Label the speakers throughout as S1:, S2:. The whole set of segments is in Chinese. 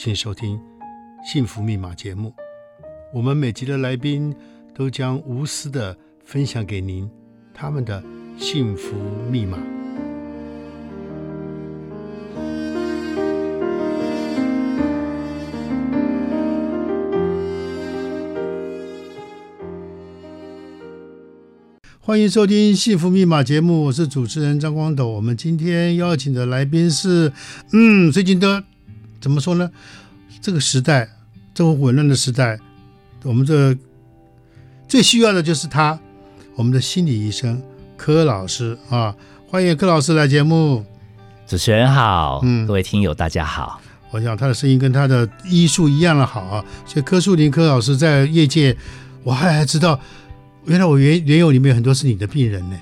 S1: 请收听《幸福密码》节目，我们每集的来宾都将无私的分享给您他们的幸福密码。欢迎收听《幸福密码》节目，我是主持人张光斗。我们今天邀请的来宾是，嗯，最近的怎么说呢？这个时代这么混乱的时代，我们这最需要的就是他，我们的心理医生柯老师啊！欢迎柯老师来节目。
S2: 主持人好，嗯，各位听友大家好。
S1: 我想他的声音跟他的医术一样的好啊，所以柯树林柯老师在业界，我还还知道。原来我原原有里面有很多是你的病人呢，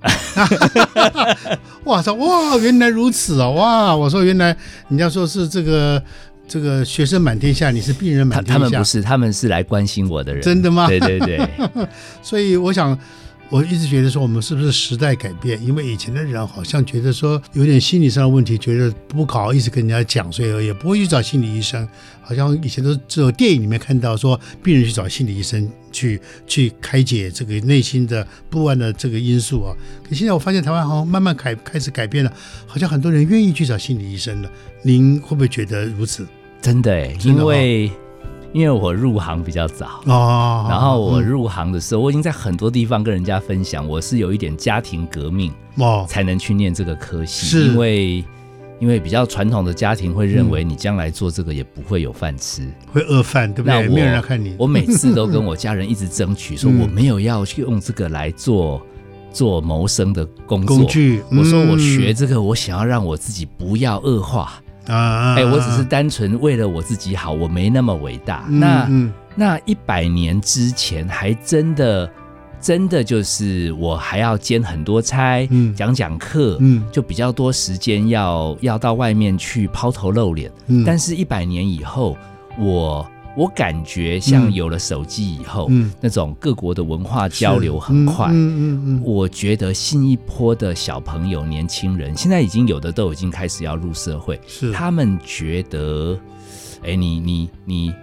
S1: 哇操哇，原来如此哦，哇！我说原来人家说是这个这个学生满天下，你是病人满天下。
S2: 他们不是，他们是来关心我的人。
S1: 真的吗？
S2: 对对对。
S1: 所以我想。我一直觉得说，我们是不是时代改变？因为以前的人好像觉得说有点心理上的问题，觉得不好意思跟人家讲，所以也不会去找心理医生。好像以前都只有电影里面看到说，病人去找心理医生去去开解这个内心的不安的这个因素啊。可现在我发现台湾好像慢慢开开始改变了，好像很多人愿意去找心理医生了。您会不会觉得如此？
S2: 真的哎，因为。因为我入行比较早哦，然后我入行的时候，我已经在很多地方跟人家分享，我是有一点家庭革命哦，才能去念这个科系。是因为因为比较传统的家庭会认为你将来做这个也不会有饭吃，
S1: 会饿饭，对不对？没有人看你。
S2: 我每次都跟我家人一直争取 说，我没有要去用这个来做做谋生的工作。工具，我说我学这个，我想要让我自己不要恶化。啊，哎，我只是单纯为了我自己好，我没那么伟大。嗯、那、嗯、那一百年之前，还真的真的就是我还要兼很多差，嗯、讲讲课，嗯、就比较多时间要要到外面去抛头露脸。嗯、但是，一百年以后，我。我感觉像有了手机以后，嗯、那种各国的文化交流很快。嗯嗯嗯嗯、我觉得新一波的小朋友、年轻人，现在已经有的都已经开始要入社会。是，他们觉得，哎，你你你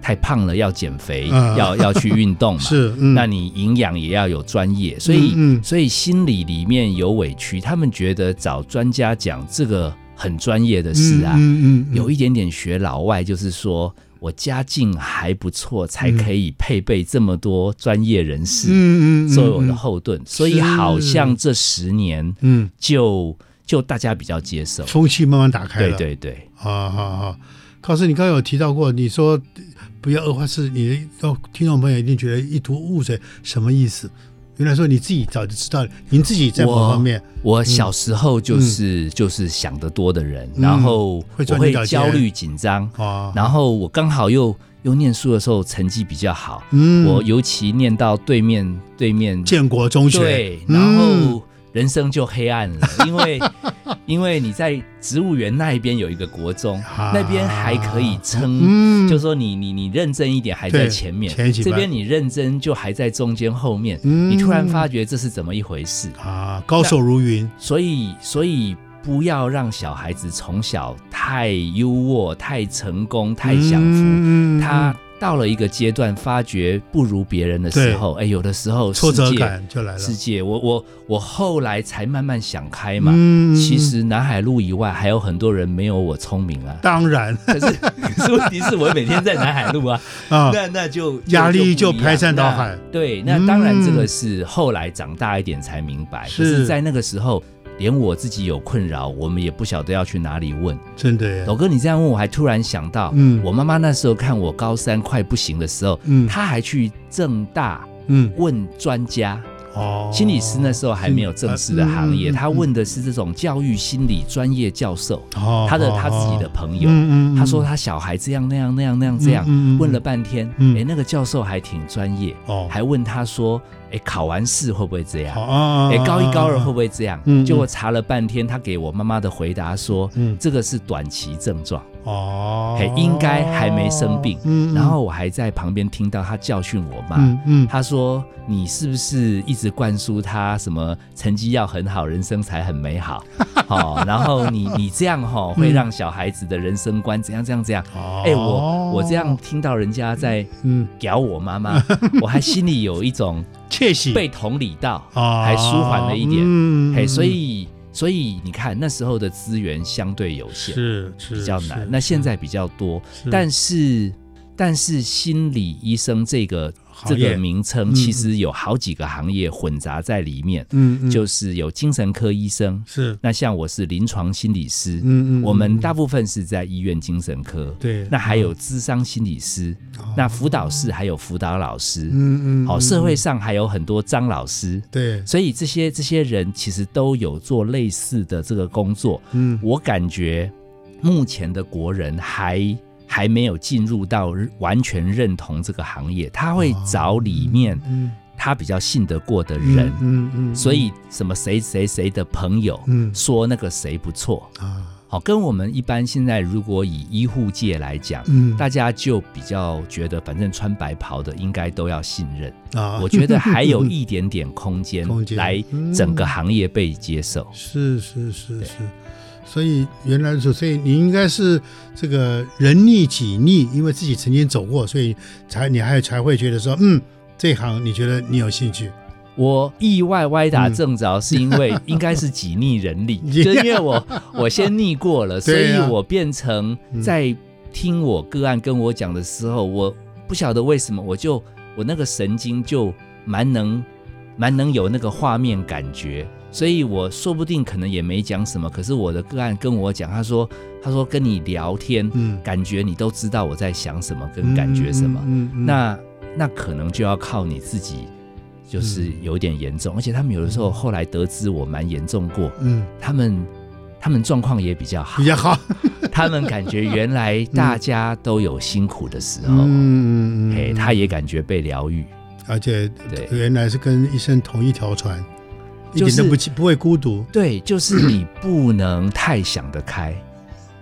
S2: 太胖了，要减肥，啊、要要去运动嘛。是，嗯、那你营养也要有专业。所以，所以心里里面有委屈。他们觉得找专家讲这个很专业的事啊，嗯嗯嗯嗯、有一点点学老外，就是说。我家境还不错，才可以配备这么多专业人士，作为我的后盾。所以好像这十年，嗯，就就大家比较接受，
S1: 风气慢慢打开了。
S2: 对对对，
S1: 好好好。考试，你刚刚有提到过，你说不要恶化，是你的听众朋友一定觉得一头雾水，什么意思？原来说你自己早就知道，您自己在某方面，
S2: 我，我小时候就是、嗯、就是想得多的人，嗯、然后我会焦虑紧张，嗯、然后我刚好又又念书的时候成绩比较好，嗯、我尤其念到对面对面
S1: 建国中学，
S2: 对，然后。嗯人生就黑暗了，因为因为你在植物园那一边有一个国中，啊、那边还可以撑，嗯、就说你你你认真一点还在前面，前这边你认真就还在中间后面，嗯、你突然发觉这是怎么一回事。
S1: 啊？高手如云，
S2: 所以所以不要让小孩子从小太优渥、太成功、太享福，嗯、他。到了一个阶段，发觉不如别人的时候，哎，有的时候
S1: 挫折感就来了。
S2: 世界，我我我后来才慢慢想开嘛。嗯，其实南海路以外还有很多人没有我聪明啊。
S1: 当然，
S2: 可是 可是问题是我每天在南海路啊，啊，那那就
S1: 压力就排山倒海。
S2: 对，那当然这个是后来长大一点才明白。可是在那个时候。连我自己有困扰，我们也不晓得要去哪里问。
S1: 真的耶，
S2: 老哥，你这样问，我还突然想到，嗯，我妈妈那时候看我高三快不行的时候，嗯，她还去正大，嗯，问专家，哦，心理师那时候还没有正式的行业，他问的是这种教育心理专业教授，哦他的他自己的朋友，他说他小孩这样那样那样那样这样，问了半天，哎，那个教授还挺专业，还问他说。哎，考完试会不会这样？哎，高一高二会不会这样？结果查了半天，他给我妈妈的回答说，这个是短期症状。哦，应该还没生病。然后我还在旁边听到他教训我妈。他说：“你是不是一直灌输他什么成绩要很好，人生才很美好？好，然后你你这样哈，会让小孩子的人生观怎样怎样怎样？哎，我我这样听到人家在嗯屌我妈妈，我还心里有一种。”窃喜被同理到，还舒缓了一点。嘿，所以所以你看那时候的资源相对有限，是是比较难。那现在比较多，但是但是心理医生这个。这个名称其实有好几个行业混杂在里面，嗯，就是有精神科医生，是。那像我是临床心理师，嗯嗯，我们大部分是在医院精神科，对，那还有咨商心理师，那辅导室还有辅导老师，嗯嗯，好，社会上还有很多张老师，对，所以这些这些人其实都有做类似的这个工作，嗯，我感觉目前的国人还。还没有进入到完全认同这个行业，他会找里面他比较信得过的人，嗯嗯，所以什么谁谁谁的朋友，说那个谁不错啊，好，跟我们一般现在如果以医护界来讲，嗯，大家就比较觉得反正穿白袍的应该都要信任啊，我觉得还有一点点空间 来整个行业被接受，
S1: 是是是是。所以原来是，所以你应该是这个人逆己逆，因为自己曾经走过，所以才你还才会觉得说，嗯，这行你觉得你有兴趣。
S2: 我意外歪打正着，是因为应该是己逆人利，就因为我 我先逆过了，所以我变成在听我个案跟我讲的时候，我不晓得为什么，我就我那个神经就蛮能蛮能有那个画面感觉。所以我说不定可能也没讲什么，可是我的个案跟我讲，他说他说跟你聊天，嗯，感觉你都知道我在想什么跟感觉什么，嗯，那那可能就要靠你自己，就是有点严重，而且他们有的时候后来得知我蛮严重过，嗯，他们他们状况也比较好，比较好，他们感觉原来大家都有辛苦的时候，嗯，哎，他也感觉被疗愈，
S1: 而且对，原来是跟医生同一条船。一点都不不会孤独，
S2: 对，就是你不能太想得开，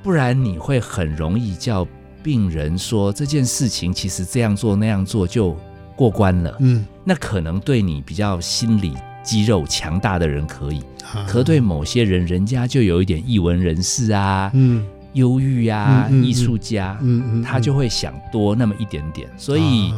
S2: 不然你会很容易叫病人说这件事情其实这样做那样做就过关了。嗯，那可能对你比较心理肌肉强大的人可以，可对某些人，人家就有一点艺文人士啊，嗯，忧郁啊，艺术家，嗯嗯，他就会想多那么一点点。所以，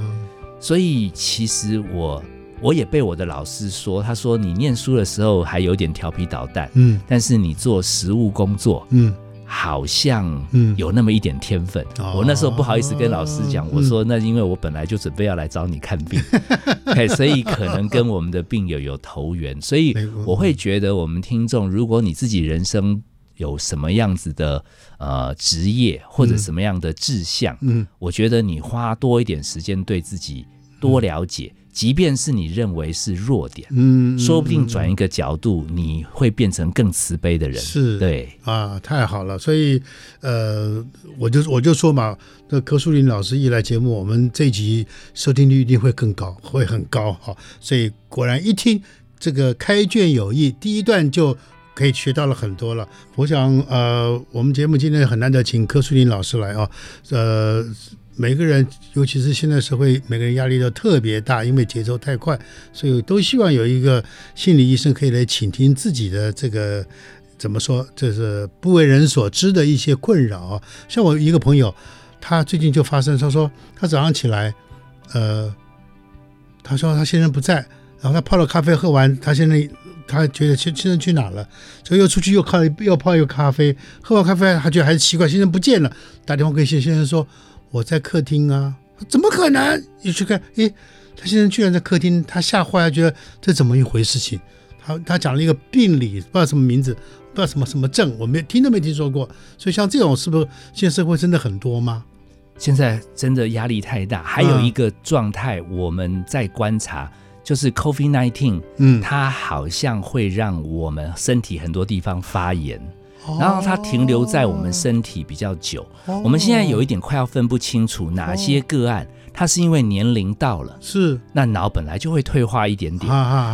S2: 所以其实我。我也被我的老师说，他说你念书的时候还有点调皮捣蛋，嗯，但是你做实务工作，嗯，好像有那么一点天分。嗯、我那时候不好意思跟老师讲，哦、我说那因为我本来就准备要来找你看病，嗯、所以可能跟我们的病友有投缘，所以我会觉得我们听众，如果你自己人生有什么样子的呃职业或者什么样的志向，嗯，嗯。我觉得你花多一点时间对自己多了解。嗯即便是你认为是弱点，嗯，说不定转一个角度，你会变成更慈悲的人。是，对
S1: 啊，太好了。所以，呃，我就我就说嘛，那柯树林老师一来节目，我们这一集收听率一定会更高，会很高哈。所以果然一听这个开卷有益，第一段就可以学到了很多了。我想，呃，我们节目今天很难得请柯树林老师来啊，呃。每个人，尤其是现在社会，每个人压力都特别大，因为节奏太快，所以都希望有一个心理医生可以来倾听自己的这个怎么说，就是不为人所知的一些困扰啊。像我一个朋友，他最近就发生，他说他早上起来，呃，他说他先生不在，然后他泡了咖啡喝完，他现在他觉得先先生去哪了，所以又出去又靠又泡一个咖啡，喝完咖啡他觉得还是奇怪，先生不见了，打电话给先先生说。我在客厅啊，怎么可能？你去看，诶，他现在居然在客厅，他吓坏了，觉得这怎么一回事情？他他讲了一个病理，不知道什么名字，不知道什么什么症，我没听都没听说过。所以像这种是不是现在社会真的很多吗？
S2: 现在真的压力太大。还有一个状态，我们在观察，就是 COVID-19，嗯，它好像会让我们身体很多地方发炎，哦、然后它停留在我们身体比较久。哦、我们现在有一点快要分不清楚哪些个案，它是因为年龄到了，
S1: 是。那
S2: 脑本来就会退化一点点，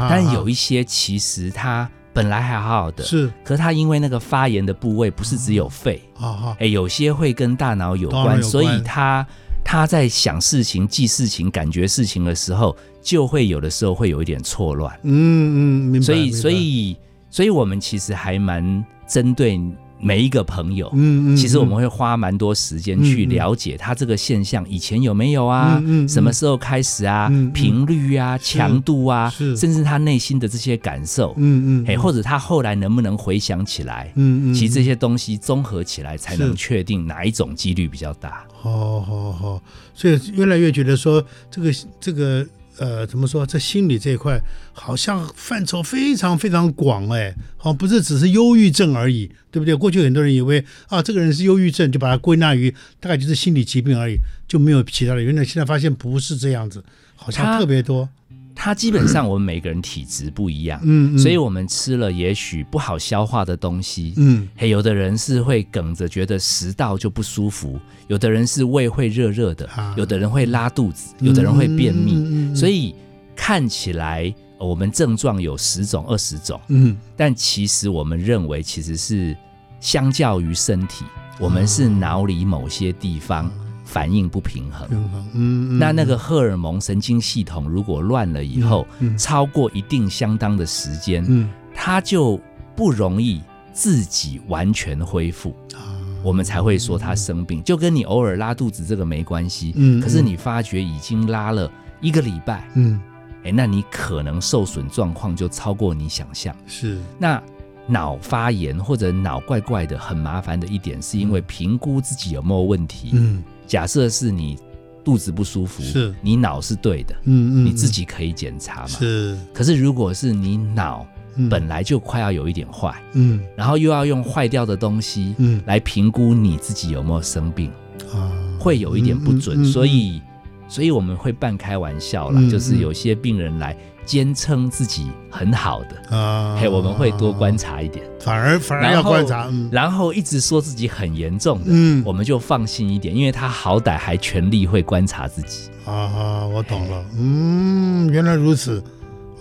S2: 但有一些其实它。本来还好好的，
S1: 是，
S2: 可是他因为那个发炎的部位不是只有肺，啊哎，有些会跟大脑有关，有关，所以他他在想事情、记事情、感觉事情的时候，就会有的时候会有一点错乱。嗯
S1: 嗯，明白。
S2: 所以所以所以我们其实还蛮针对。每一个朋友，嗯嗯，其实我们会花蛮多时间去了解他这个现象以前有没有啊，嗯嗯，什么时候开始啊，频率啊，强度啊，甚至他内心的这些感受，嗯嗯，或者他后来能不能回想起来，嗯嗯，其实这些东西综合起来才能确定哪一种几率比较大。
S1: 好好好，所以越来越觉得说这个这个。呃，怎么说？这心理这一块好像范畴非常非常广哎，好像，不是只是忧郁症而已，对不对？过去很多人以为啊，这个人是忧郁症，就把它归纳于大概就是心理疾病而已，就没有其他的。原来现在发现不是这样子，好像特别多。
S2: 它基本上我们每个人体质不一样，嗯，所以我们吃了也许不好消化的东西，嗯，还有的人是会梗着觉得食道就不舒服，有的人是胃会热热的，有的人会拉肚子，有的人会便秘，所以看起来我们症状有十种二十种，嗯，但其实我们认为其实是相较于身体，我们是脑里某些地方。反应不平衡，嗯，那那个荷尔蒙神经系统如果乱了以后，嗯，超过一定相当的时间，嗯，它就不容易自己完全恢复，啊，我们才会说他生病，就跟你偶尔拉肚子这个没关系，嗯，可是你发觉已经拉了一个礼拜，嗯，哎，那你可能受损状况就超过你想象，
S1: 是，
S2: 那脑发炎或者脑怪怪的很麻烦的一点，是因为评估自己有没有问题，嗯。假设是你肚子不舒服，是。你脑是对的，嗯嗯，你自己可以检查嘛。是，可是如果是你脑本来就快要有一点坏，嗯，然后又要用坏掉的东西，嗯，来评估你自己有没有生病，啊，会有一点不准，所以，所以我们会半开玩笑啦，就是有些病人来。坚称自己很好的。啊，嘿，我们会多观察一点，
S1: 反而反而要观察，
S2: 然后一直说自己很严重的，嗯，我们就放心一点，因为他好歹还全力会观察自己。
S1: 啊，我懂了，嗯，原来如此，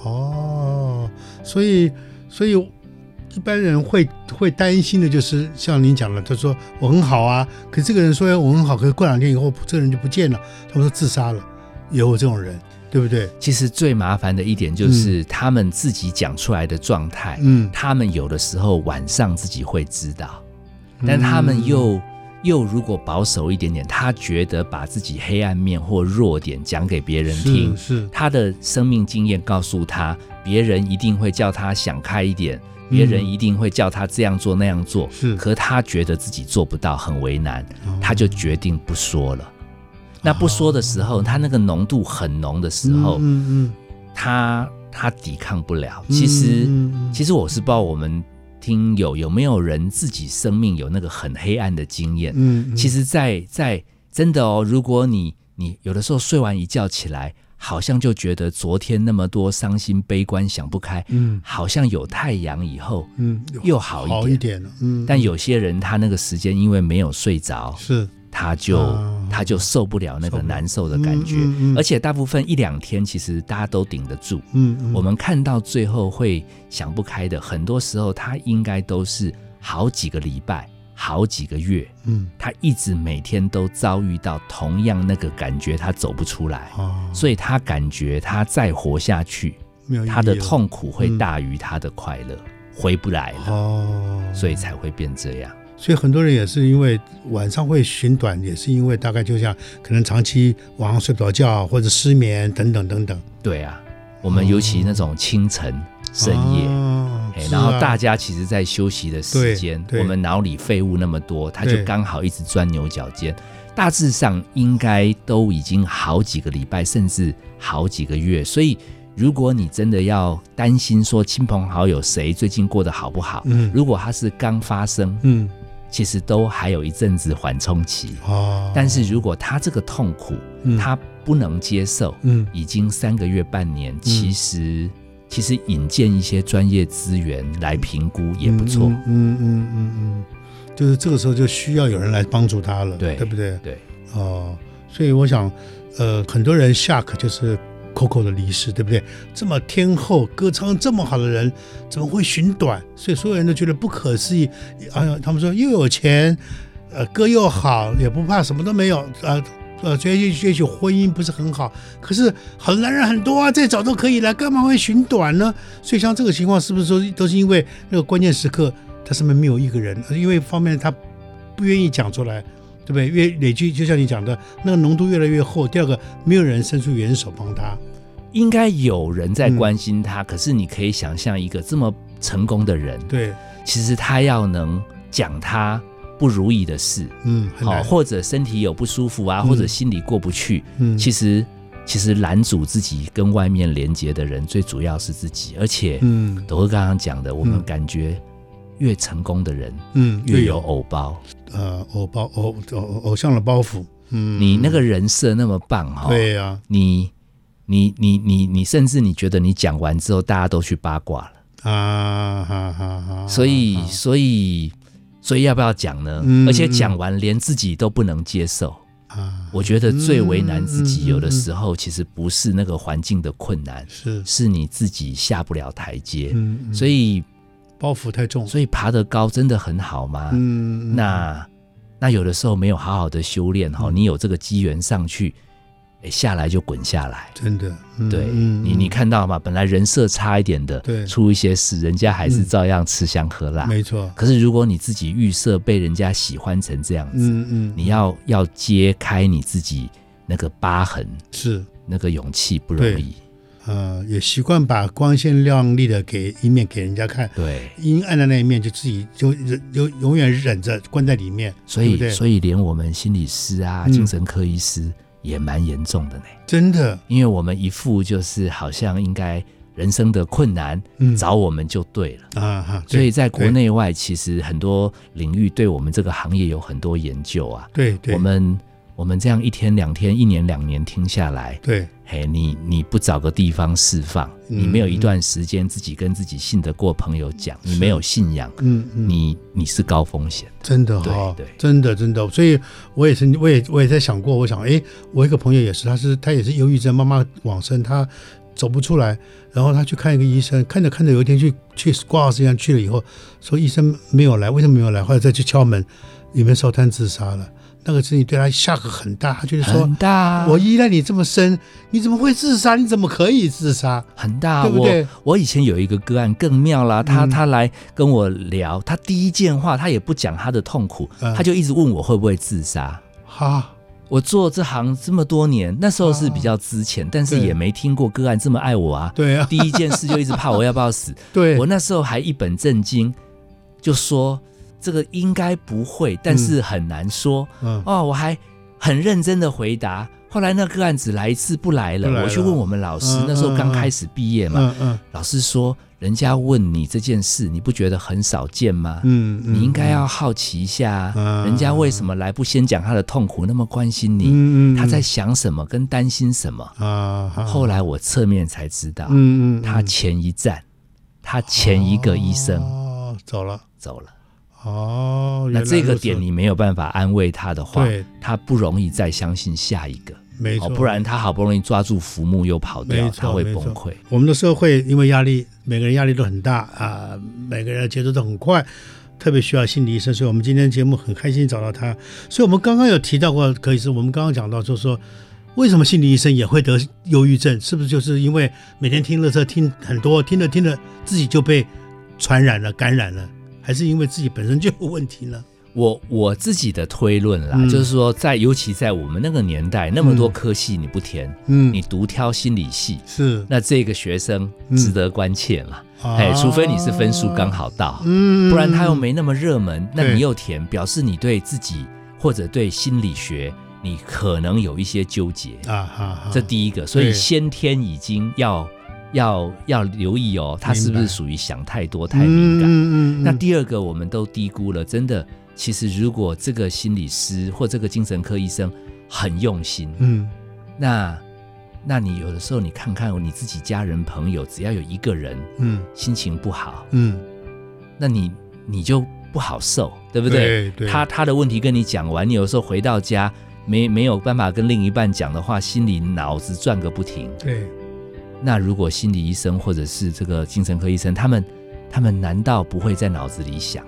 S1: 哦，所以所以一般人会会担心的就是像您讲的，他说我很好啊，可是这个人说我很好，可是过两天以后这个人就不见了，他们说自杀了，也有这种人。对不对？
S2: 其实最麻烦的一点就是他们自己讲出来的状态，嗯，他们有的时候晚上自己会知道，但他们又、嗯、又如果保守一点点，他觉得把自己黑暗面或弱点讲给别人听，是，是他的生命经验告诉他，别人一定会叫他想开一点，别人一定会叫他这样做那样做，是，可他觉得自己做不到，很为难，他就决定不说了。那不说的时候，他那个浓度很浓的时候，嗯嗯，他他抵抗不了。其实，其实我是不知道我们听友有没有人自己生命有那个很黑暗的经验。嗯，其实在，在在真的哦，如果你你有的时候睡完一觉起来，好像就觉得昨天那么多伤心悲观想不开，嗯，好像有太阳以后，嗯，又好一点，好一点了。嗯，但有些人他那个时间因为没有睡着，是。他就、啊、他就受不了那个难受的感觉，嗯嗯嗯、而且大部分一两天其实大家都顶得住。嗯，嗯我们看到最后会想不开的，很多时候他应该都是好几个礼拜、好几个月。嗯，他一直每天都遭遇到同样那个感觉，他走不出来。哦、所以他感觉他再活下去，他的痛苦会大于他的快乐，嗯、回不来了。哦，所以才会变这样。
S1: 所以很多人也是因为晚上会寻短，也是因为大概就像可能长期晚上睡不着觉，或者失眠等等等等。
S2: 对啊，我们尤其那种清晨、哦、深夜，啊、然后大家其实在休息的时间，我们脑里废物那么多，他就刚好一直钻牛角尖。大致上应该都已经好几个礼拜，甚至好几个月。所以如果你真的要担心说亲朋好友谁最近过得好不好，嗯，如果他是刚发生，嗯。其实都还有一阵子缓冲期，哦，但是如果他这个痛苦
S1: 嗯、
S2: 他不能接受，
S1: 嗯，
S2: 已经三个月半年，其实、嗯、其实引荐一些专业资源来评估也不错，
S1: 嗯嗯嗯嗯嗯，就是这个时候就需要有人来帮助他了，
S2: 对
S1: 对不对？
S2: 对，
S1: 哦，所以我想，呃，很多人 shock 就是 Coco 的离世，对不对？这么天后，歌唱这么好的人，怎么会寻短？所以所有人都觉得不可思议。哎呀，他们说又有钱，呃，歌又好，也不怕什么都没有，啊，呃，觉得也许婚姻不是很好，可是好男人很多啊，再找都可以了，干嘛会寻短呢？所以像这个情况，是不是说都是因为那个关键时刻，他身边没有一个人？因为方面他不愿意讲出来。对不对？越累积，就像你讲的，那个浓度越来越厚。第二个，没有人伸出援手帮他，
S2: 应该有人在关心他。嗯、可是你可以想象，一个这么成功的人，
S1: 对，
S2: 其实他要能讲他不如意的事，
S1: 嗯，好，
S2: 或者身体有不舒服啊，嗯、或者心里过不去，
S1: 嗯，
S2: 其实其实拦阻自己跟外面连接的人，最主要是自己。而且，嗯，斗哥刚刚讲的，我们感觉。越成功的人，嗯，越有偶包，
S1: 呃，偶包偶偶偶像的包袱，嗯，
S2: 你那个人设那么棒哈，
S1: 对呀，
S2: 你你你你你甚至你觉得你讲完之后大家都去八卦了。
S1: 啊，哈哈哈，
S2: 所以所以所以要不要讲呢？而且讲完连自己都不能接受啊，我觉得最为难自己，有的时候其实不是那个环境的困难，
S1: 是。
S2: 是你自己下不了台阶，所以。
S1: 包袱太重，
S2: 所以爬得高真的很好吗？
S1: 嗯，
S2: 那那有的时候没有好好的修炼哈，嗯、你有这个机缘上去，哎，下来就滚下来，
S1: 真的。嗯、
S2: 对，你你看到吗？本来人设差一点的，
S1: 对，
S2: 出一些事，人家还是照样吃香喝辣，
S1: 没错。
S2: 可是如果你自己预设被人家喜欢成这样子，
S1: 嗯嗯，
S2: 你要要揭开你自己那个疤痕，
S1: 是
S2: 那个勇气不容易。
S1: 呃，也习惯把光鲜亮丽的给一面给人家看，
S2: 对，
S1: 阴暗的那一面就自己就忍，就永远忍着关在里面。
S2: 所以，
S1: 对对
S2: 所以连我们心理师啊、精神科医师也蛮严重的呢。
S1: 真的，
S2: 因为我们一副就是好像应该人生的困难，嗯，找我们就对了
S1: 啊哈。
S2: 所以在国内外，其实很多领域对我们这个行业有很多研究啊。
S1: 对，对，
S2: 我们。我们这样一天两天、一年两年听下来，
S1: 对，
S2: 嘿，你你不找个地方释放，嗯、你没有一段时间自己跟自己信得过朋友讲，你没有信仰，
S1: 嗯，嗯。
S2: 你你是高风险，
S1: 真的哈、哦，
S2: 对，对
S1: 真的真的，所以我也是，我也我也在想过，我想，哎，我一个朋友也是，他是他也是忧郁症，妈妈往生，他走不出来，然后他去看一个医生，看着看着，有一天去去挂号时间去了以后，说医生没有来，为什么没有来？后来再去敲门，里面烧炭自杀了。那个事情对他下个很大，他就是说，
S2: 很大。
S1: 我依赖你这么深，你怎么会自杀？你怎么可以自杀？
S2: 很大，
S1: 对不对？
S2: 我我以前有一个个案更妙啦，他他来跟我聊，他第一件话他也不讲他的痛苦，他就一直问我会不会自杀。
S1: 哈，
S2: 我做这行这么多年，那时候是比较资浅，但是也没听过个案这么爱我啊。
S1: 对啊，
S2: 第一件事就一直怕我要不要死。
S1: 对，
S2: 我那时候还一本正经就说。这个应该不会，但是很难说。
S1: 嗯，
S2: 哦，我还很认真的回答。后来那个案子来一次不来了，来了我去问我们老师，嗯、那时候刚开始毕业嘛。
S1: 嗯嗯。
S2: 老师说，人家问你这件事，你不觉得很少见吗？
S1: 嗯，嗯
S2: 你应该要好奇一下，嗯、人家为什么来不先讲他的痛苦，那么关心你？
S1: 嗯，
S2: 他在想什么，跟担心什么？
S1: 啊，
S2: 后来我侧面才知道，
S1: 嗯嗯，
S2: 他前一站，他前一个医生
S1: 哦走了，
S2: 走了。
S1: 哦，
S2: 那这个点你没有办法安慰他的话，
S1: 对
S2: 他不容易再相信下一个，
S1: 没错，
S2: 不然他好不容易抓住浮木又跑掉，他会崩溃。
S1: 我们的社会因为压力，每个人压力都很大啊，每个人的节奏都很快，特别需要心理医生。所以我们今天节目很开心找到他。所以我们刚刚有提到过，可以是我们刚刚讲到，就是说为什么心理医生也会得忧郁症？是不是就是因为每天听乐色听很多，听着听着自己就被传染了、感染了？还是因为自己本身就有问题呢？
S2: 我我自己的推论啦，嗯、就是说，在尤其在我们那个年代，那么多科系你不填，嗯，你独挑心理系，
S1: 是。
S2: 那这个学生值得关切嘛？哎、嗯，除非你是分数刚好到，
S1: 嗯，
S2: 不然他又没那么热门，那你又填，表示你对自己或者对心理学，你可能有一些纠结。
S1: 啊哈，
S2: 这第一个，所以先天已经要。要要留意哦，他是不是属于想太多、太敏感？
S1: 嗯嗯嗯、
S2: 那第二个，我们都低估了。真的，其实如果这个心理师或这个精神科医生很用心，
S1: 嗯，
S2: 那那你有的时候你看看你自己家人朋友，只要有一个人嗯心情不好嗯，那你你就不好受，对不对？
S1: 对对，
S2: 他他的问题跟你讲完，你有时候回到家没没有办法跟另一半讲的话，心里脑子转个不停。
S1: 对。
S2: 那如果心理医生或者是这个精神科医生，他们他们难道不会在脑子里想？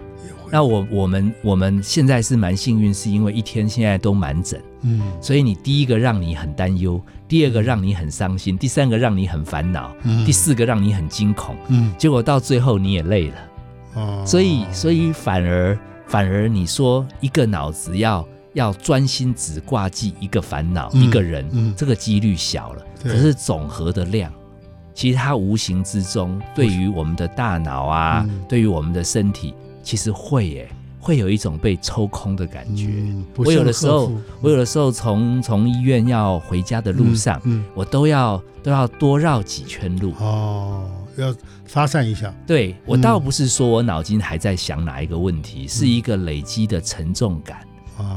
S2: 那我我们我们现在是蛮幸运，是因为一天现在都满诊，嗯，所以你第一个让你很担忧，第二个让你很伤心，第三个让你很烦恼，嗯，第四个让你很惊恐，嗯，结果到最后你也累了，哦，所以所以反而反而你说一个脑子要要专心只挂记一个烦恼，嗯，一个人，嗯，这个几率小了，可是总和的量。其实它无形之中，对于我们的大脑啊，嗯、对于我们的身体，其实会耶，会有一种被抽空的感觉。嗯、我有的时候，嗯、我有的时候从从医院要回家的路上，嗯。嗯、我都要都要多绕几圈路。
S1: 哦，要发散一下。
S2: 对，我倒不是说我脑筋还在想哪一个问题，嗯、是一个累积的沉重感。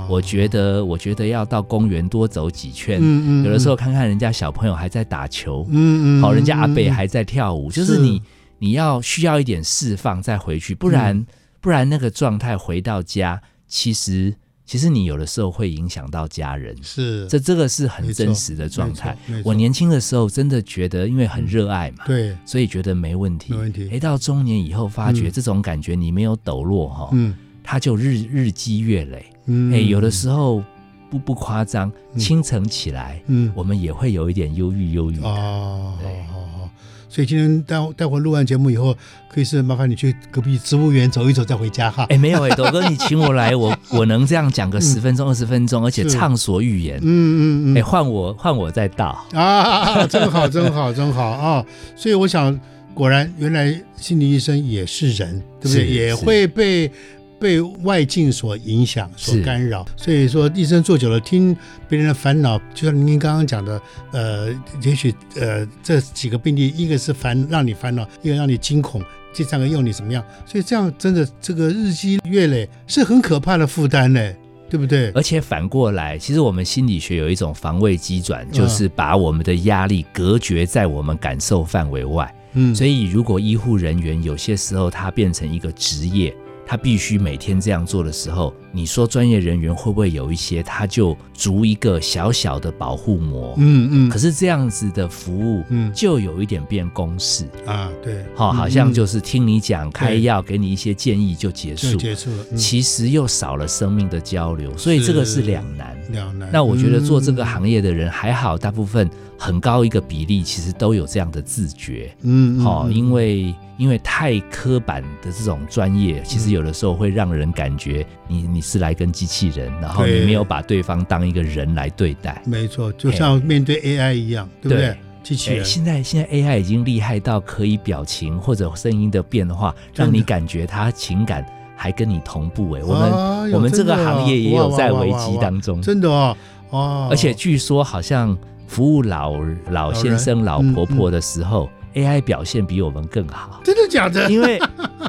S2: 我觉得，我觉得要到公园多走几圈，嗯嗯，有的时候看看人家小朋友还在打球，嗯嗯，好，人家阿北还在跳舞，就是你你要需要一点释放再回去，不然不然那个状态回到家，其实其实你有的时候会影响到家人，
S1: 是。
S2: 这这个是很真实的状态。我年轻的时候真的觉得，因为很热爱嘛，对，所以觉得没问题，没问题。哎，到中年以后发觉这种感觉你没有抖落哈，嗯，它就日日积月累。嗯，哎，有的时候不不夸张，清晨起来，嗯，我们也会有一点忧郁，忧郁
S1: 哦。对，好好，所以今天待待会录完节目以后，可以是麻烦你去隔壁植物园走一走，再回家哈。
S2: 哎，没有哎，斗哥，你请我来，我我能这样讲个十分钟、二十分钟，而且畅所欲言。嗯嗯嗯。哎，换我换我再倒
S1: 啊！真好，真好，真好啊！所以我想，果然原来心理医生也是人，对不对？也会被。被外境所影响、所干扰，所以说医生做久了，听别人的烦恼，就像您刚刚讲的，呃，也许呃这几个病例，一个是烦让你烦恼，一个让你惊恐，第三个用你怎么样，所以这样真的这个日积月累是很可怕的负担呢，对不对？
S2: 而且反过来，其实我们心理学有一种防卫机转，就是把我们的压力隔绝在我们感受范围外。嗯，所以如果医护人员有些时候他变成一个职业。他必须每天这样做的时候，你说专业人员会不会有一些，他就筑一个小小的保护膜？嗯嗯。可是这样子的服务，嗯，就有一点变公式
S1: 啊。对，
S2: 好，好像就是听你讲开药，给你一些建议就结束，
S1: 结束了。
S2: 其实又少了生命的交流，所以这个是两难。
S1: 两难。
S2: 那我觉得做这个行业的人还好，大部分很高一个比例其实都有这样的自觉。嗯，好，因为。因为太刻板的这种专业，其实有的时候会让人感觉你你是来跟机器人，然后你没有把对方当一个人来对待。
S1: 没错，就像面对 AI 一样，对不对？机器人。
S2: 现在现在 AI 已经厉害到可以表情或者声音的变化，让你感觉他情感还跟你同步。哎，我们我们这个行业也有在危机当中，
S1: 真的哦，哦。
S2: 而且据说好像服务老老先生老婆婆的时候。AI 表现比我们更好，
S1: 真的假的？
S2: 因为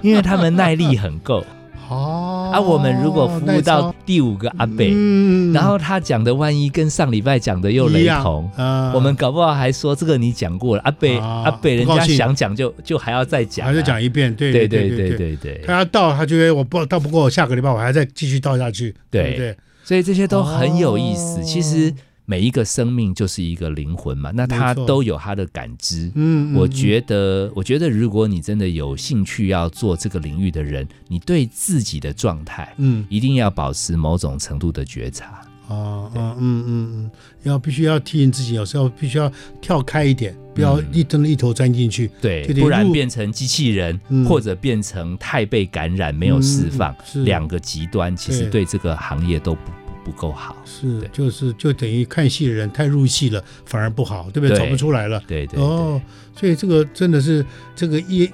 S2: 因为他们耐力很够。哦，啊我们如果服务到第五个阿伯，嗯、然后他讲的万一跟上礼拜讲的又雷同，呃、我们搞不好还说这个你讲过了，阿伯、啊、阿伯人家想讲就就还要再讲、啊，
S1: 还要讲一遍。对对对对对对，他要倒，他觉得我不倒不过，我下个礼拜我还要再继续倒下去，对，对？
S2: 所以这些都很有意思。哦、其实。每一个生命就是一个灵魂嘛，那他都有他的感知。嗯，我觉得，我觉得，如果你真的有兴趣要做这个领域的人，你对自己的状态，嗯，一定要保持某种程度的觉察。
S1: 啊啊，嗯嗯嗯，要必须要提醒自己，有时候必须要跳开一点，不要一真的一头钻进去，
S2: 对，不然变成机器人，或者变成太被感染没有释放，两个极端，其实对这个行业都不。不够好，
S1: 是，就是就等于看戏的人太入戏了，反而不好，对不对？走不出来了，
S2: 对对
S1: 哦，所以这个真的是这个一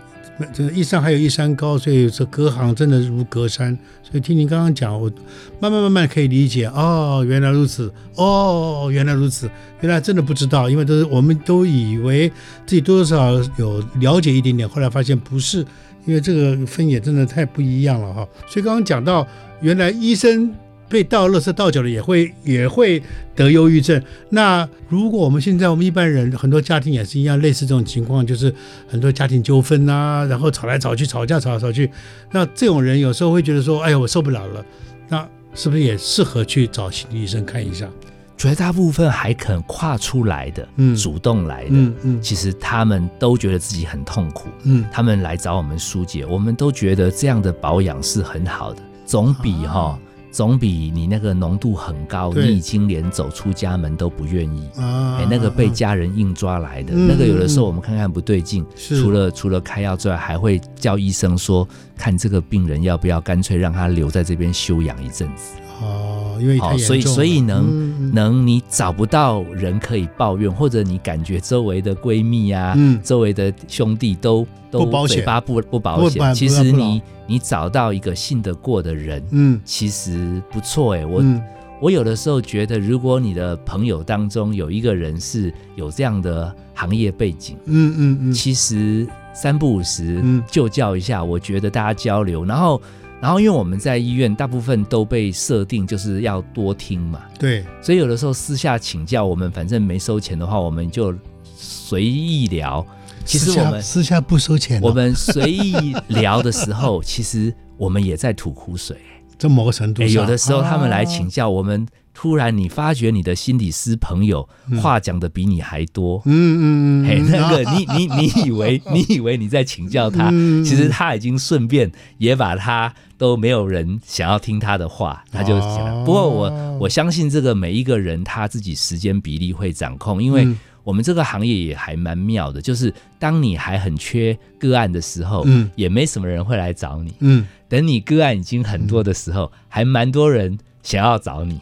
S1: 这个一山还有一山高，所以这隔行真的如隔山。所以听您刚刚讲，我慢慢慢慢可以理解哦，原来如此，哦，原来如此，原来真的不知道，因为都是我们都以为自己多多少少有了解一点点，后来发现不是，因为这个分野真的太不一样了哈。所以刚刚讲到，原来医生。被倒垃圾倒久了也会也会得忧郁症。那如果我们现在我们一般人很多家庭也是一样，类似这种情况，就是很多家庭纠纷啊，然后吵来吵去，吵架吵来吵去，那这种人有时候会觉得说，哎呀，我受不了了，那是不是也适合去找心理医生看一下？
S2: 绝大部分还肯跨出来的，
S1: 嗯，
S2: 主动来的，
S1: 嗯嗯，
S2: 其实他们都觉得自己很痛苦，
S1: 嗯，
S2: 他们来找我们疏解，我们都觉得这样的保养是很好的，总比哈、哦，总比你那个浓度很高，你已经连走出家门都不愿意，
S1: 啊，
S2: 哎，那个被家人硬抓来的，
S1: 嗯、
S2: 那个有的时候我们看看不对
S1: 劲，
S2: 除了除了开药之外，还会叫医生说，看这个病人要不要干脆让他留在这边休养一阵子。
S1: 哦，因为
S2: 所以所以能、
S1: 嗯、
S2: 能你找不到人可以抱怨，或者你感觉周围的闺蜜啊，
S1: 嗯、
S2: 周围的兄弟都都嘴巴不不保
S1: 险，
S2: 其实你你找到一个信得过的人，
S1: 嗯，
S2: 其实不错哎，我、
S1: 嗯、
S2: 我有的时候觉得，如果你的朋友当中有一个人是有这样的行业背景，
S1: 嗯嗯嗯，
S2: 其实三不五时
S1: 嗯。
S2: 就叫一下，我觉得大家交流，然后。然后，因为我们在医院大部分都被设定就是要多听嘛，
S1: 对，
S2: 所以有的时候私下请教我们，反正没收钱的话，我们就随意聊。其实我们
S1: 私下不收钱，
S2: 我们随意聊的时候，其实我们也在吐苦水。
S1: 在某个程度上，
S2: 有的时候他们来请教我们。突然，你发觉你的心理师朋友话讲的比你还多，
S1: 嗯嗯嗯，
S2: 嘿，那个你你你以为 你以为你在请教他，
S1: 嗯、
S2: 其实他已经顺便也把他都没有人想要听他的话，他就不过我我相信这个每一个人他自己时间比例会掌控，因为我们这个行业也还蛮妙的，就是当你还很缺个案的时候，
S1: 嗯，
S2: 也没什么人会来找你，
S1: 嗯，
S2: 等你个案已经很多的时候，还蛮多人想要找你。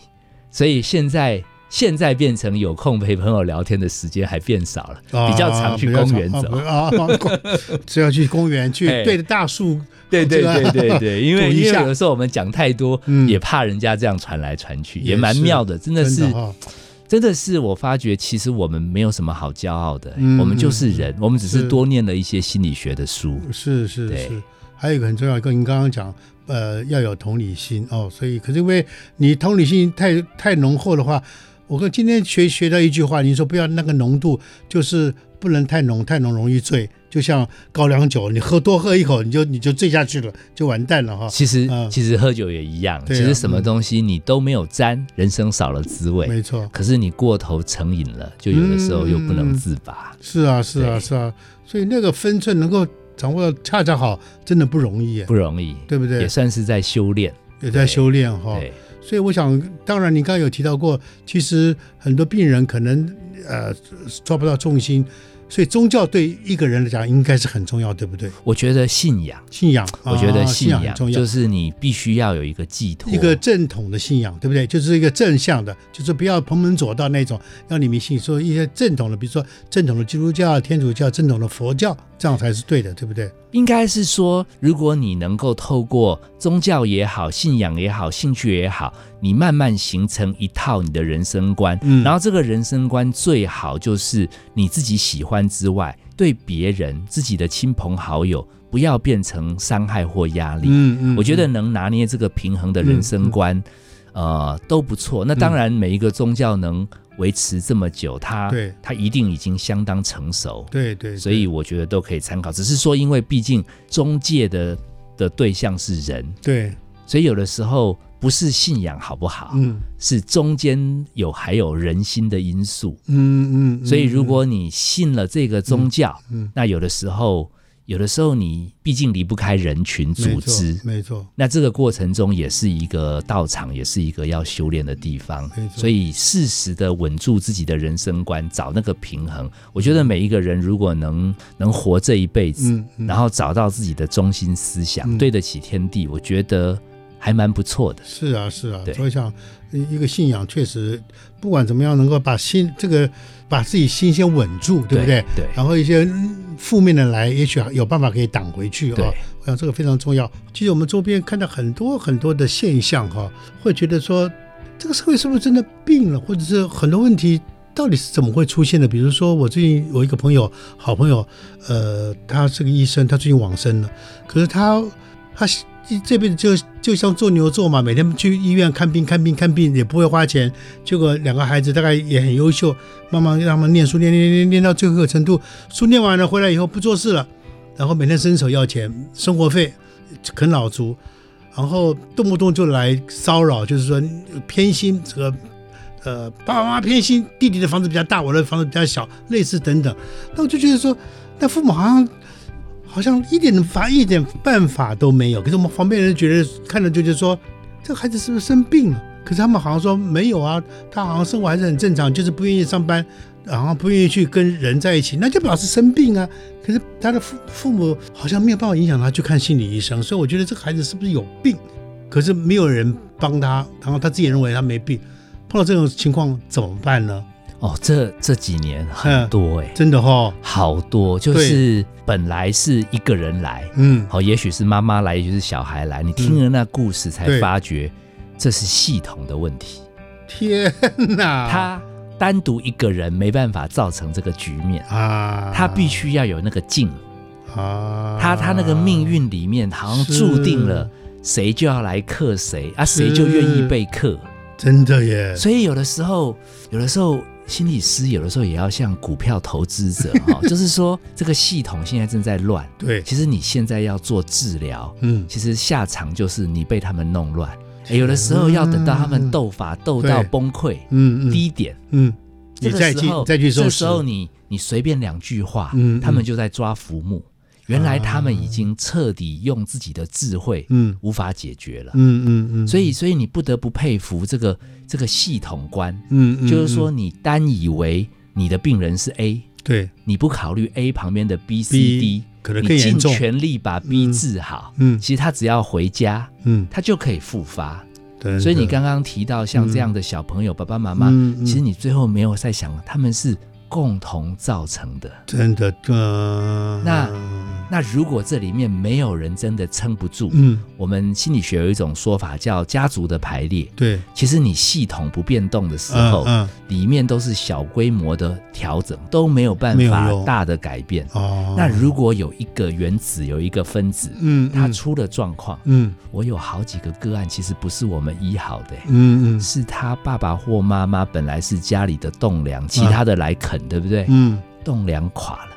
S2: 所以现在现在变成有空陪朋友聊天的时间还变少了，比较常去公园走。
S1: 啊，只要去公园去对着大树，
S2: 对对对对 对，因为因为有的时候我们讲太多，也怕人家这样传来传去，也蛮妙的，真的是真的是我发觉其实我们没有什么好骄傲的，我们就是人，我们只是多念了一些心理学的书，
S1: 是是是，还有一个很重要，跟您刚刚讲。呃，要有同理心哦，所以可是因为你同理心太太浓厚的话，我跟今天学学到一句话，你说不要那个浓度，就是不能太浓，太浓容易醉，就像高粱酒，你喝多喝一口，你就 你就醉下去了，就完蛋了哈。
S2: 其实、呃、其实喝酒也一样，啊、其实什么东西你都没有沾，嗯、人生少了滋味。
S1: 没错。
S2: 可是你过头成瘾了，就有的时候又不能自拔。
S1: 嗯、是啊，是啊，是啊，所以那个分寸能够。掌握的恰恰好，真的不容易，
S2: 不容易，
S1: 对不对？
S2: 也算是在修炼，
S1: 也在修炼哈。所以我想，当然你刚刚有提到过，其实很多病人可能呃抓不到重心。所以宗教对一个人来讲应该是很重要，对不对？
S2: 我觉得信仰，
S1: 信仰，
S2: 我觉得信仰，就是你必须要有一个寄托，
S1: 一个正统的信仰，对不对？就是一个正向的，就是不要旁门左道那种，让你迷信。说一些正统的，比如说正统的基督教、天主教、正统的佛教，这样才是对的，对不对？
S2: 应该是说，如果你能够透过宗教也好、信仰也好、兴趣也好，你慢慢形成一套你的人生观，嗯，然后这个人生观最好就是你自己喜欢之外，对别人、自己的亲朋好友，不要变成伤害或压力。嗯嗯，我觉得能拿捏这个平衡的人生观，嗯嗯、呃，都不错。那当然，每一个宗教能维持这么久，它对它一定已经相当成熟，
S1: 对对，对，
S2: 所以我觉得都可以参考。只是说，因为毕竟中介的的对象是人，
S1: 对，
S2: 所以有的时候不是信仰好不好，嗯，是中间有还有人心的因素，
S1: 嗯嗯，
S2: 所以如果你信了这个宗教，
S1: 嗯，
S2: 那有的时候。有的时候你毕竟离不开人群组织，
S1: 没错。
S2: 那这个过程中也是一个道场，也是一个要修炼的地方。
S1: 没错。
S2: 所以适时的稳住自己的人生观，找那个平衡。我觉得每一个人如果能能活这一辈子，
S1: 嗯嗯，
S2: 然后找到自己的中心思想，嗯，对得起天地，我觉得还蛮不错的。
S1: 是啊，是啊。所以想一个信仰，确实不管怎么样，能够把心这个。把自己心先稳住，对不对？
S2: 对。
S1: 然后一些负面的来，也许有办法可以挡回去啊。我想这个非常重要。其实我们周边看到很多很多的现象哈，会觉得说这个社会是不是真的病了，或者是很多问题到底是怎么会出现的？比如说我最近有一个朋友，好朋友，呃，他是个医生，他最近往生了，可是他他这辈子就就像做牛做马，每天去医院看病看病看病也不会花钱。结果两个孩子大概也很优秀，慢慢让他们念书念念念念到最后一个程度，书念完了回来以后不做事了，然后每天伸手要钱生活费，啃老族，然后动不动就来骚扰，就是说偏心这个呃爸爸妈妈偏心，弟弟的房子比较大，我的房子比较小，类似等等。那我就觉得说，那父母好像。好像一点法一点办法都没有，可是我们旁边人觉得看了就觉得说，这个孩子是不是生病了？可是他们好像说没有啊，他好像生活还是很正常，就是不愿意上班，然后不愿意去跟人在一起，那就表示生病啊。可是他的父父母好像没有办法影响他去看心理医生，所以我觉得这个孩子是不是有病？可是没有人帮他，然后他自己认为他没病，碰到这种情况怎么办呢？
S2: 哦，这这几年很多哎、欸，
S1: 真的哈、哦，
S2: 好多，就是本来是一个人来，嗯，好，也许是妈妈来，也许是小孩来，你听了那故事才发觉这是系统的问题。
S1: 天哪，
S2: 他单独一个人没办法造成这个局面。啊，他必须要有那个劲。啊，他他那个命运里面好像注定了谁就要来克谁啊，谁就愿意被克，
S1: 真的耶。
S2: 所以有的时候，有的时候。心理师有的时候也要像股票投资者 哈，就是说这个系统现在正在乱，
S1: 对，
S2: 其实你现在要做治疗，嗯，其实下场就是你被他们弄乱，有的时候要等到他们斗法斗到崩溃，嗯，低点，嗯，这个时候再去，这时候你你随便两句话，嗯，他们就在抓浮木。原来他们已经彻底用自己的智慧，嗯，无法解决了，嗯嗯嗯，所以所以你不得不佩服这个这个系统观，嗯，嗯就是说你单以为你的病人是 A，对，你不考虑 A 旁边的 B、C、D，可能更严重，你尽全力把 B 治好，嗯，其实他只要回家，嗯，他就可以复发，对，所以你刚刚提到像这样的小朋友，爸爸妈妈，其实你最后没有在想他们是共同造成的，
S1: 真的，呃，
S2: 那。那如果这里面没有人真的撑不住，嗯，我们心理学有一种说法叫家族的排列，
S1: 对，
S2: 其实你系统不变动的时候，嗯，里面都是小规模的调整，都没有办法大的改变。哦，那如果有一个原子，有一个分子，嗯，它出了状况，嗯，我有好几个个案，其实不是我们医好的，嗯嗯，是他爸爸或妈妈本来是家里的栋梁，其他的来啃，对不对？嗯，栋梁垮了，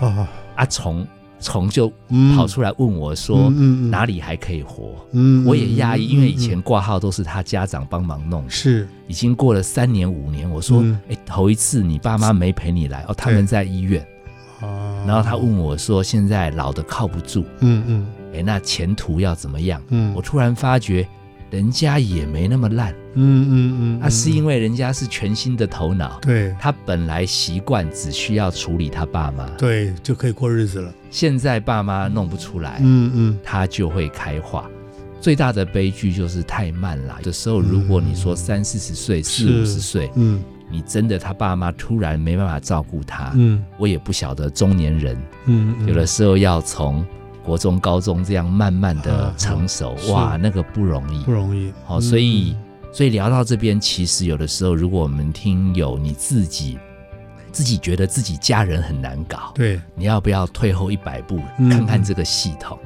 S2: 哦，啊虫。虫就跑出来问我说：“哪里还可以活？”嗯，我也讶异，因为以前挂号都是他家长帮忙弄，是已经过了三年五年。我说：“哎，头一次你爸妈没陪你来哦，他们在医院。”哦然后他问我说：“现在老的靠不住，嗯嗯，哎，那前途要怎么样？”嗯，我突然发觉。人家也没那么烂，嗯嗯嗯，那是因为人家是全新的头脑，对，他本来习惯只需要处理他爸妈，
S1: 对，就可以过日子了。
S2: 现在爸妈弄不出来，嗯嗯，他就会开化。最大的悲剧就是太慢了。有的时候，如果你说三四十岁、四五十岁，嗯，你真的他爸妈突然没办法照顾他，嗯，我也不晓得中年人，嗯，有的时候要从。国中、高中这样慢慢的成熟，啊、哇，那个不容易，
S1: 不容易。
S2: 好，所以，所以聊到这边，其实有的时候，如果我们听友你自己，自己觉得自己家人很难搞，
S1: 对，
S2: 你要不要退后一百步，看看这个系统？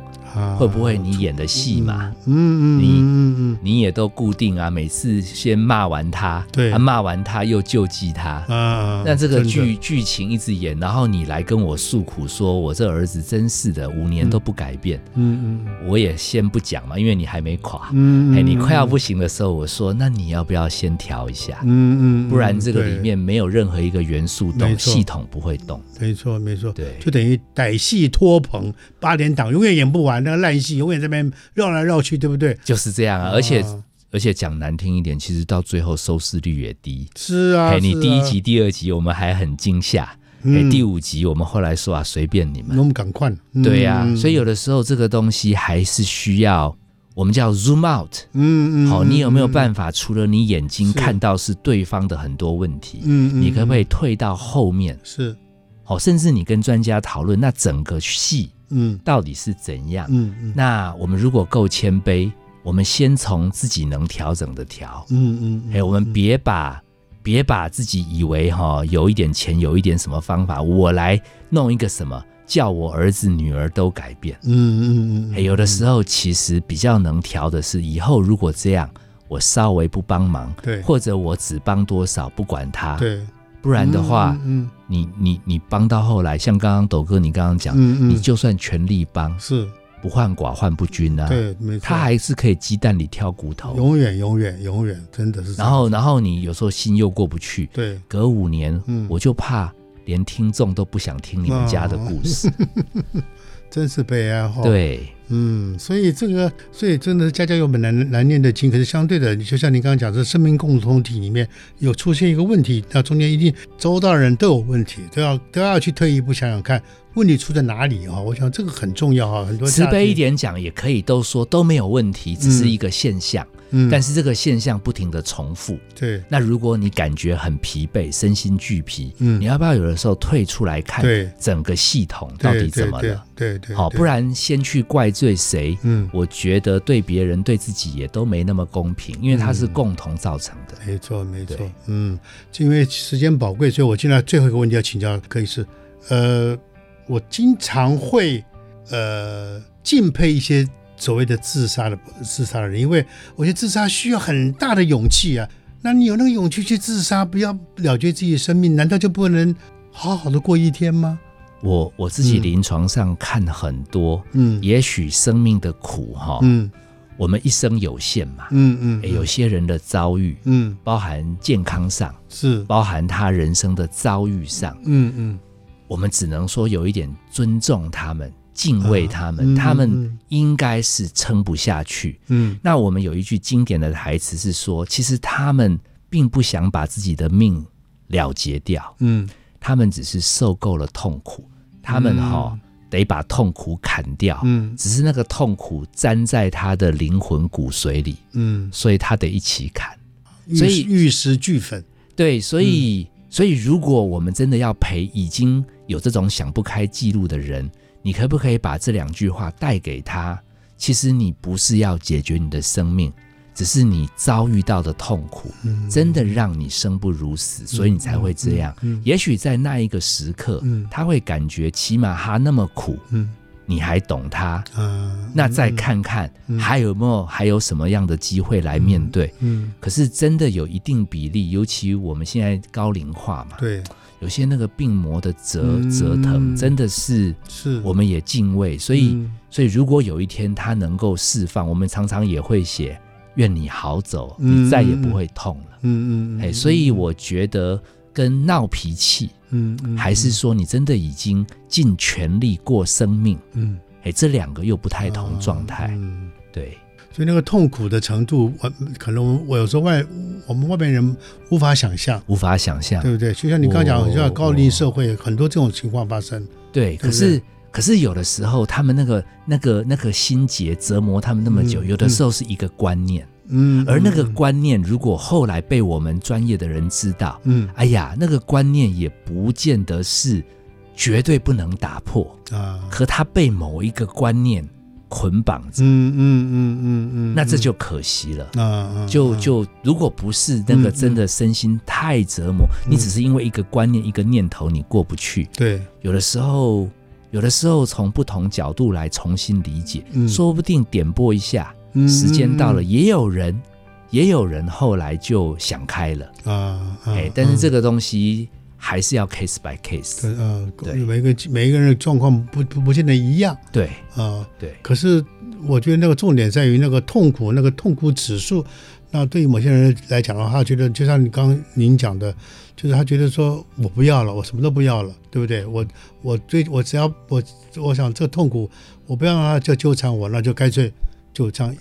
S2: 会不会你演的戏嘛？嗯嗯，你你也都固定啊，每次先骂完他，对，骂完他又救济他啊。那这个剧剧情一直演，然后你来跟我诉苦，说我这儿子真是的，五年都不改变。嗯嗯，我也先不讲嘛，因为你还没垮。嗯，哎，你快要不行的时候，我说那你要不要先调一下？嗯嗯，不然这个里面没有任何一个元素动，系统不会动。
S1: 没错没错，对，就等于歹戏拖棚，八点档永远演不完。那个烂戏永远这边绕来绕去，对不对？
S2: 就是这样啊，而且而且讲难听一点，其实到最后收视率也低。
S1: 是啊，
S2: 你第一集、第二集我们还很惊吓，哎，第五集我们后来说啊，随便你们，
S1: 那么赶快。
S2: 对呀，所以有的时候这个东西还是需要我们叫 zoom out。嗯嗯，好，你有没有办法？除了你眼睛看到是对方的很多问题，嗯，你可不可以退到后面？
S1: 是，
S2: 好，甚至你跟专家讨论那整个戏。嗯，到底是怎样？嗯嗯，那我们如果够谦卑，我们先从自己能调整的调。嗯嗯，哎，我们别把别把自己以为哈有一点钱，有一点什么方法，我来弄一个什么，叫我儿子女儿都改变。
S1: 嗯嗯嗯。
S2: 有的时候其实比较能调的是，以后如果这样，我稍微不帮忙，
S1: 对，
S2: 或者我只帮多少，不管他，
S1: 对。
S2: 不然的话，嗯，嗯你你你帮到后来，像刚刚斗哥你刚刚讲，嗯嗯，你就算全力帮，
S1: 是。
S2: 不患寡患不均啊，
S1: 对，没错，
S2: 他还是可以鸡蛋里挑骨头，
S1: 永远永远永远，真的是。
S2: 然后然后你有时候心又过不去，
S1: 对，
S2: 隔五年，嗯，我就怕连听众都不想听你们家的故事，
S1: 哦、真是悲哀哈。
S2: 对。
S1: 嗯，所以这个，所以真的家家有本难难念的经。可是相对的，就像您刚刚讲，这生命共同体里面有出现一个问题，那中间一定周遭人都有问题，都要都要去退一步想想看，问题出在哪里啊？我想这个很重要啊。很多
S2: 慈悲一点讲，也可以都说都没有问题，只是一个现象。嗯嗯，但是这个现象不停的重复，
S1: 对。
S2: 那如果你感觉很疲惫，身心俱疲，嗯，你要不要有的时候退出来看，对，整个系统到底怎么了？
S1: 对对。
S2: 好，不然先去怪罪谁？嗯，我觉得对别人对自己也都没那么公平，因为它是共同造成的。
S1: 没错没错，嗯，就因为时间宝贵，所以我现在最后一个问题要请教，可以是，呃，我经常会呃敬佩一些。所谓的自杀的自杀的人，因为我觉得自杀需要很大的勇气啊。那你有那个勇气去自杀，不要了结自己的生命，难道就不能好好的过一天吗？
S2: 我我自己临床上看很多，嗯，也许生命的苦哈，嗯，我们一生有限嘛，嗯嗯，嗯，有些人的遭遇，嗯，包含健康上
S1: 是，
S2: 包含他人生的遭遇上，嗯嗯，我们只能说有一点尊重他们。敬畏他们，他们应该是撑不下去。嗯，那我们有一句经典的台词是说，其实他们并不想把自己的命了结掉。嗯，他们只是受够了痛苦，他们哈得把痛苦砍掉。嗯，只是那个痛苦粘在他的灵魂骨髓里。嗯，所以他得一起砍。所以
S1: 玉石俱焚。
S2: 对，所以所以如果我们真的要陪已经有这种想不开记录的人。你可不可以把这两句话带给他？其实你不是要解决你的生命，只是你遭遇到的痛苦，真的让你生不如死，所以你才会这样。也许在那一个时刻，他会感觉起码他那么苦，你还懂他。那再看看还有没有还有什么样的机会来面对？可是真的有一定比例，尤其我们现在高龄化嘛。
S1: 对。
S2: 有些那个病魔的折折腾，真的是是，我们也敬畏。所以，所以如果有一天他能够释放，我们常常也会写“愿你好走，你再也不会痛了”。嗯嗯，哎，所以我觉得跟闹脾气，嗯，还是说你真的已经尽全力过生命，嗯，哎，这两个又不太同状态。对。
S1: 所以那个痛苦的程度，我可能我有时候外我们外面人无法想象，
S2: 无法想象，
S1: 对不对？就像你刚刚讲，就像高龄社会很多这种情况发生。
S2: 对，可是可是有的时候，他们那个那个那个心结折磨他们那么久，有的时候是一个观念，嗯，而那个观念如果后来被我们专业的人知道，嗯，哎呀，那个观念也不见得是绝对不能打破啊，可他被某一个观念。捆绑着，嗯嗯嗯嗯嗯，那这就可惜了啊！就就如果不是那个真的身心太折磨，你只是因为一个观念、一个念头你过不去。
S1: 对，
S2: 有的时候，有的时候从不同角度来重新理解，说不定点拨一下，时间到了，也有人，也有人后来就想开了啊！哎，但是这个东西。还是要 case by case，
S1: 呃，对，每一个每一个人的状况不不不见得一样，
S2: 对，啊、
S1: 呃，
S2: 对。
S1: 可是我觉得那个重点在于那个痛苦，那个痛苦指数。那对于某些人来讲的话，他觉得就像你刚刚您讲的，就是他觉得说我不要了，我什么都不要了，对不对？我我最我只要我我想这个痛苦，我不要让他就纠缠我，那就干脆就这样。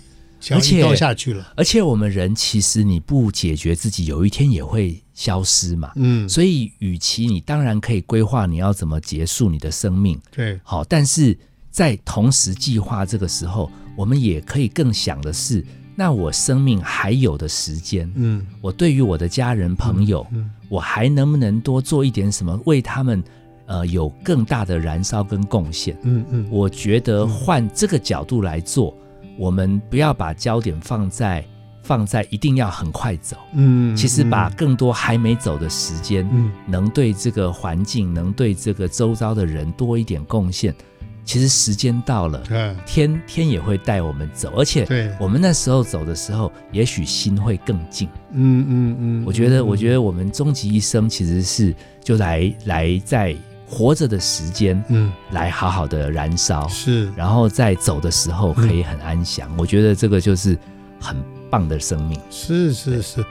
S1: 而且下去了，
S2: 而且我们人其实你不解决自己，有一天也会消失嘛。嗯，所以与其你当然可以规划你要怎么结束你的生命，
S1: 对，
S2: 好，但是在同时计划这个时候，我们也可以更想的是，那我生命还有的时间，嗯，我对于我的家人朋友，嗯，我还能不能多做一点什么，为他们呃有更大的燃烧跟贡献？嗯嗯，我觉得换这个角度来做。我们不要把焦点放在放在一定要很快走。嗯，其实把更多还没走的时间，嗯，能对这个环境，能对这个周遭的人多一点贡献。其实时间到了，天天也会带我们走，而且我们那时候走的时候，也许心会更静。嗯嗯嗯，我觉得，我觉得我们终极一生其实是就来来在活着的时间，嗯，来好好的燃烧，是，然后在走的时候可以很安详。我觉得这个就是很棒的生命。
S1: 是是是。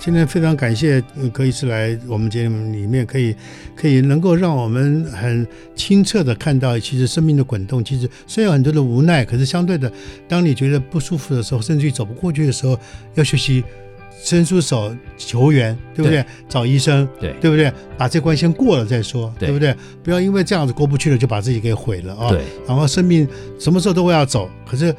S1: 今天非常感谢柯医师来我们节目里面，可以可以能够让我们很清澈的看到，其实生命的滚动，其实虽然有很多的无奈，可是相对的，当你觉得不舒服的时候，甚至于走不过去的时候，要学习伸出手求援，对不对？对找医生，对对不对？把这关先过了再说，对，对不对？不要因为这样子过不去了，就把自己给毁了啊！对，然后生命什么时候都会要走，可是。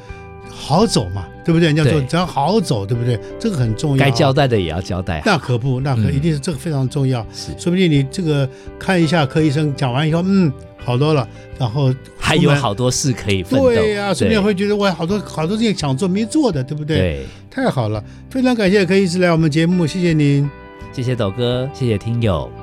S1: 好走嘛，对不对？人家说只要好好走，对不对？这个很重要。
S2: 该交代的也要交代。
S1: 那可不，那可一定是这个非常重要。是，说不定你这个看一下柯医生讲完以后，嗯，好多了，然后
S2: 还有好多事可以奋斗。
S1: 对呀，顺便会觉得我好多好多事情想做没做的，对不对？对，太好了，非常感谢柯医师来我们节目，谢谢您，
S2: 谢谢斗哥，谢谢听友。